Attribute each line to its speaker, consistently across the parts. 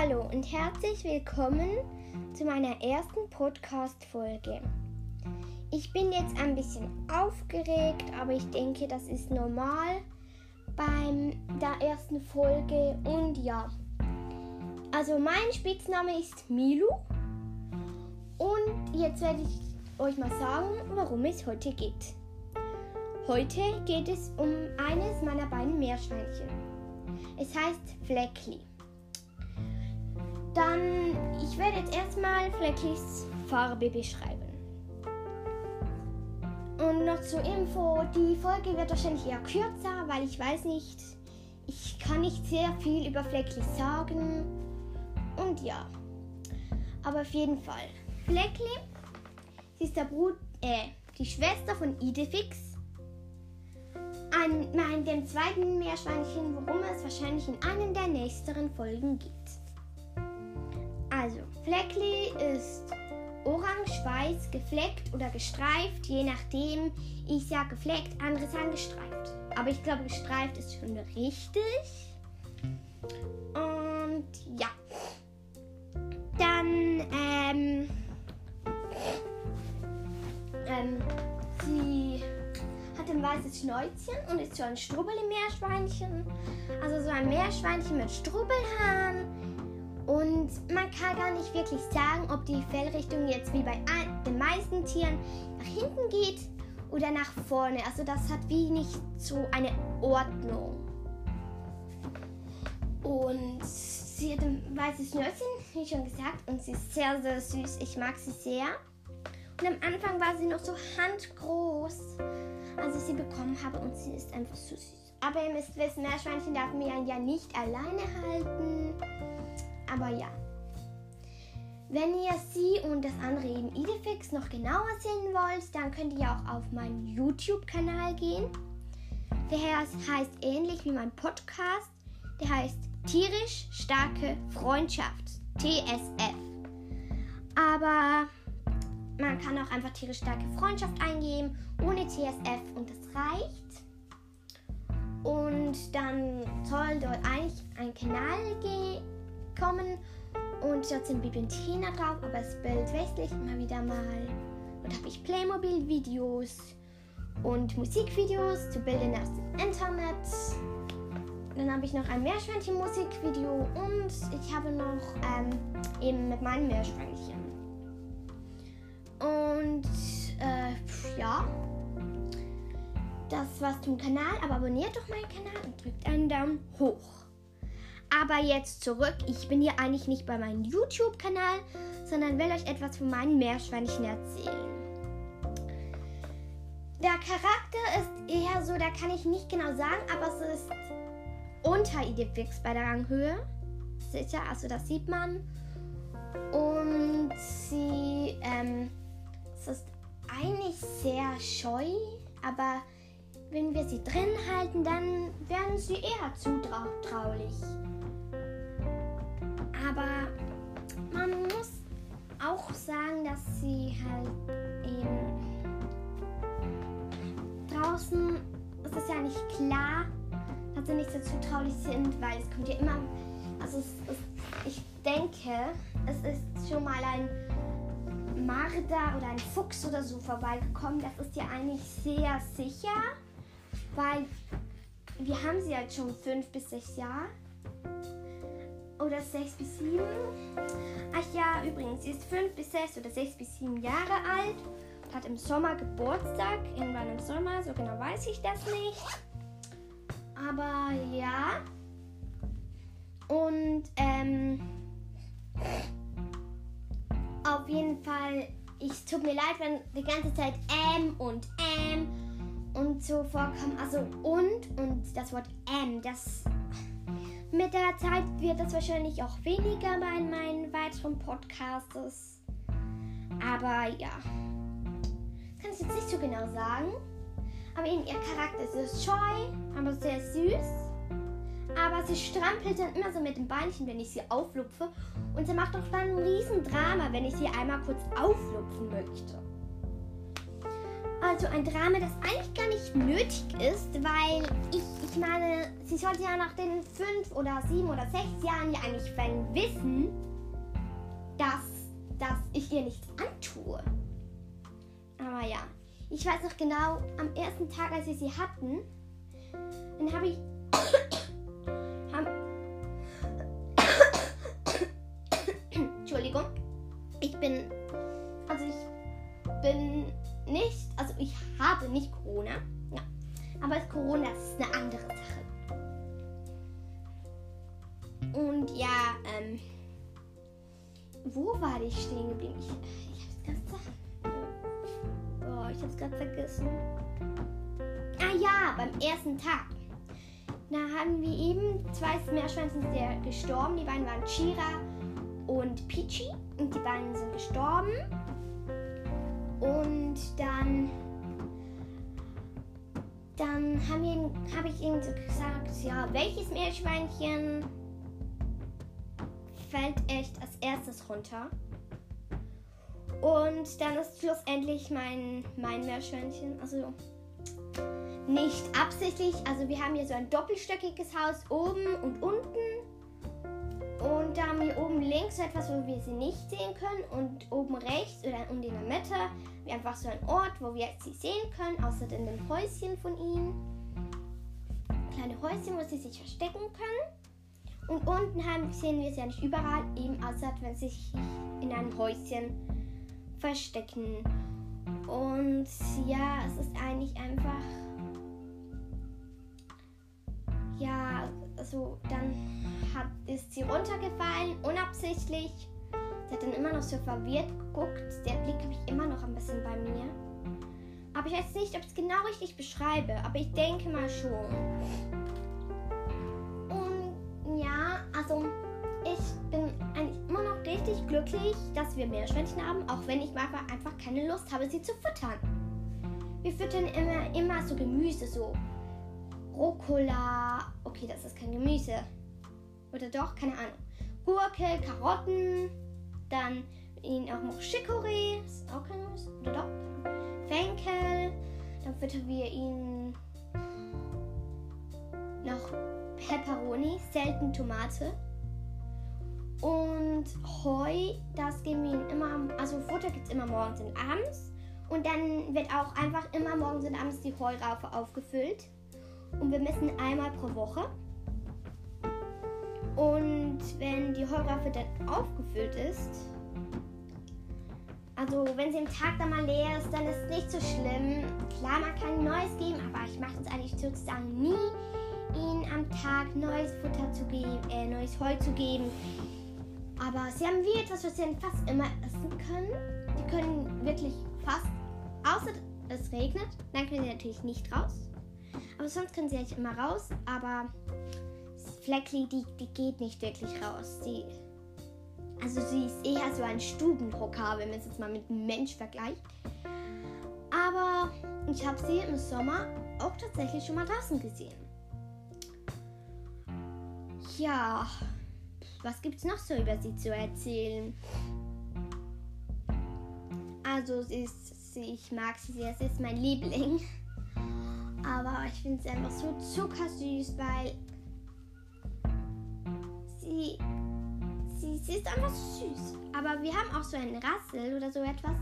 Speaker 1: Hallo und herzlich willkommen zu meiner ersten Podcast-Folge. Ich bin jetzt ein bisschen aufgeregt, aber ich denke, das ist normal beim der ersten Folge. Und ja, also mein Spitzname ist Milu. Und jetzt werde ich euch mal sagen, worum es heute geht. Heute geht es um eines meiner beiden Meerschweinchen. Es heißt Fleckli. Dann, ich werde jetzt erstmal Flecklis Farbe beschreiben. Und noch zur Info, die Folge wird wahrscheinlich eher kürzer, weil ich weiß nicht, ich kann nicht sehr viel über Fleckli sagen. Und ja, aber auf jeden Fall. Fleckli, sie ist der Brut, äh, die Schwester von Idefix. Nein, dem zweiten Meerschweinchen, worum es wahrscheinlich in einer der nächsten Folgen geht. Fleckli ist orange-weiß, gefleckt oder gestreift, je nachdem. Ich sage gefleckt, andere sagen gestreift. Aber ich glaube, gestreift ist schon richtig. Und ja. Dann, ähm, ähm, sie hat ein weißes Schnäuzchen und ist so ein Strubbel im Meerschweinchen. Also so ein Meerschweinchen mit Strubbelhaaren und man kann gar nicht wirklich sagen, ob die Fellrichtung jetzt wie bei den meisten Tieren nach hinten geht oder nach vorne. Also das hat wie nicht so eine Ordnung. Und sie hat ein weißes Schnürchen, wie schon gesagt, und sie ist sehr, sehr süß. Ich mag sie sehr. Und am Anfang war sie noch so handgroß, als ich sie bekommen habe und sie ist einfach so süß. Aber ihr müsst wissen, Meerschweinchen darf man ja nicht alleine halten. Aber ja. Wenn ihr sie und das andere eben Idefix noch genauer sehen wollt, dann könnt ihr auch auf meinen YouTube-Kanal gehen. Der heißt ähnlich wie mein Podcast. Der heißt Tierisch Starke Freundschaft. TSF. Aber man kann auch einfach tierisch starke Freundschaft eingeben, ohne TSF und das reicht. Und dann soll dort eigentlich ein Kanal gehen kommen und dort sind Bibi und Tina drauf, aber das Bild wechsle ich immer wieder mal. Und habe ich Playmobil-Videos und Musikvideos zu Bildern aus dem Internet. Dann habe ich noch ein Meerschweinchen-Musikvideo und ich habe noch ähm, eben mit meinem Meerschweinchen. Und äh, ja, das war's zum Kanal. Aber abonniert doch meinen Kanal und drückt einen Daumen hoch. Aber jetzt zurück. Ich bin hier eigentlich nicht bei meinem YouTube-Kanal, sondern will euch etwas von meinen Meerschweinchen erzählen. Der Charakter ist eher so, da kann ich nicht genau sagen, aber es ist unter Idefix bei der Ranghöhe. Sicher, also das sieht man. Und sie ähm, es ist eigentlich sehr scheu, aber wenn wir sie drin halten, dann werden sie eher zutraulich. Auch sagen, dass sie halt eben draußen ist es ja nicht klar, dass sie nicht so zutraulich sind, weil es kommt ja immer. Also es, es, ich denke, es ist schon mal ein Marder oder ein Fuchs oder so vorbeigekommen. Das ist ja eigentlich sehr sicher, weil wir haben sie halt schon fünf bis sechs Jahre oder sechs bis sieben. Ach ja, übrigens, sie ist fünf bis sechs oder sechs bis sieben Jahre alt. Hat im Sommer Geburtstag, irgendwann im Sommer, so genau weiß ich das nicht. Aber ja. Und ähm, auf jeden Fall, ich tut mir leid, wenn die ganze Zeit M und M und so vorkommt. Also und und das Wort M, das mit der Zeit wird es wahrscheinlich auch weniger bei meinen weiteren Podcasts. Aber ja, kann ich jetzt nicht so genau sagen. Aber eben ihr Charakter ist scheu, aber sehr süß. Aber sie strampelt dann immer so mit dem Beinchen, wenn ich sie auflupfe. Und sie macht auch dann ein riesen Drama, wenn ich sie einmal kurz auflupfen möchte. Also ein Drama, das eigentlich gar nicht nötig ist, weil ich, ich meine, sie sollte ja nach den fünf oder sieben oder sechs Jahren ja eigentlich wissen, dass, dass ich ihr nichts antue. Aber ja, ich weiß noch genau, am ersten Tag, als wir sie hatten, dann habe ich. Aber Corona ist eine andere Sache. Und ja, ähm. Wo war ich stehen geblieben? Ich, ich hab's ganz Oh, ich hab's gerade vergessen. Ah ja, beim ersten Tag. Da haben wir eben zwei Meerschweinchen sind gestorben. Die beiden waren Chira und Peachy. Und die beiden sind gestorben. Und dann dann habe ich ihm so gesagt, ja, welches Meerschweinchen fällt echt als erstes runter? Und dann ist schlussendlich mein, mein Meerschweinchen, also nicht absichtlich, also wir haben hier so ein doppelstöckiges Haus oben und unten. Und da haben wir oben links etwas, wo wir sie nicht sehen können. Und oben rechts oder und in der Mitte wir einfach so ein Ort, wo wir sie sehen können, außer in den Häuschen von ihnen. Kleine Häuschen, wo sie sich verstecken können. Und unten haben, sehen wir sie ja nicht überall, eben außer wenn sie sich in einem Häuschen verstecken. Und ja, es ist eigentlich einfach. Also dann hat, ist sie runtergefallen, unabsichtlich. Sie hat dann immer noch so verwirrt geguckt. Der Blick habe ich immer noch ein bisschen bei mir. Aber ich weiß nicht, ob ich es genau richtig beschreibe, aber ich denke mal schon. Und ja, also ich bin eigentlich immer noch richtig glücklich, dass wir Meerschweinchen haben, auch wenn ich manchmal einfach keine Lust habe, sie zu füttern. Wir füttern immer, immer so Gemüse, so Rucola. Okay, das ist kein Gemüse. Oder doch? Keine Ahnung. Gurke, Karotten, dann ihnen auch noch Chicorée, ist auch kein Gemüse. Oder doch? Fenkel, dann füttern wir ihnen noch Peperoni, selten Tomate. Und Heu, das geben wir ihnen immer, also Futter gibt es immer morgens und abends. Und dann wird auch einfach immer morgens und abends die Heuraufe aufgefüllt. Und wir messen einmal pro Woche. Und wenn die Heuraufe dann aufgefüllt ist, also wenn sie im Tag dann mal leer ist, dann ist es nicht so schlimm. Klar, man kann neues geben, aber ich mache es eigentlich sozusagen nie, ihnen am Tag neues Futter zu geben, äh, neues Heu zu geben. Aber sie haben wie etwas, was sie fast immer essen können. Die können wirklich fast, außer es regnet, dann können sie natürlich nicht raus. Aber sonst können sie eigentlich immer raus. Aber Fleckli, die, die geht nicht wirklich raus. Sie, also sie ist eher so ein Stubenhocker, wenn man es jetzt mal mit einem Mensch vergleicht. Aber ich habe sie im Sommer auch tatsächlich schon mal draußen gesehen. Ja, was gibt es noch so über sie zu erzählen? Also, sie ist, sie, ich mag sie sehr, sie ist mein Liebling. Aber ich finde sie einfach so zuckersüß, weil sie, sie, sie ist einfach süß. Aber wir haben auch so einen Rassel oder so etwas.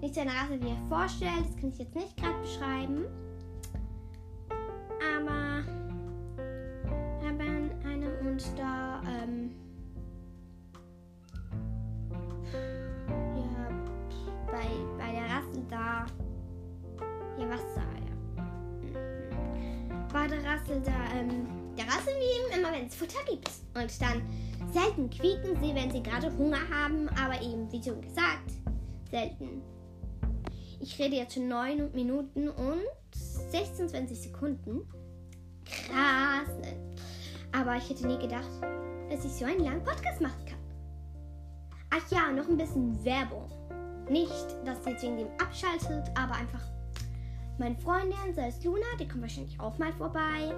Speaker 1: Nicht so eine Rassel, wie ihr vorstellt. Das kann ich jetzt nicht gerade beschreiben. Aber wir haben eine und da wie ihm immer, wenn es Futter gibt. Und dann selten quieken sie, wenn sie gerade Hunger haben, aber eben, wie schon gesagt, selten. Ich rede jetzt schon 9 Minuten und 26 Sekunden. Krass. Ne? Aber ich hätte nie gedacht, dass ich so einen langen Podcast machen kann. Ach ja, noch ein bisschen Werbung. Nicht, dass ihr jetzt wegen dem abschaltet, aber einfach meine Freundin, sei es Luna, die kommt wahrscheinlich auch mal vorbei.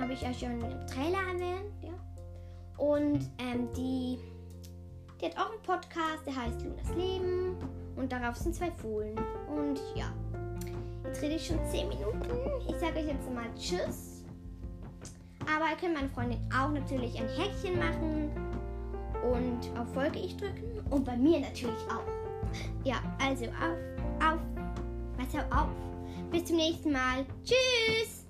Speaker 1: Habe ich euch schon im Trailer erwähnt, ja. Und ähm, die, die hat auch einen Podcast, der heißt Lunas Leben. Und darauf sind zwei Fohlen. Und ja, jetzt rede ich schon 10 Minuten. Ich sage euch jetzt mal Tschüss. Aber ihr könnt meine Freundin auch natürlich ein Häkchen machen und auf Folge ich drücken und bei mir natürlich auch. Ja, also auf, auf, was auf. Bis zum nächsten Mal. Tschüss!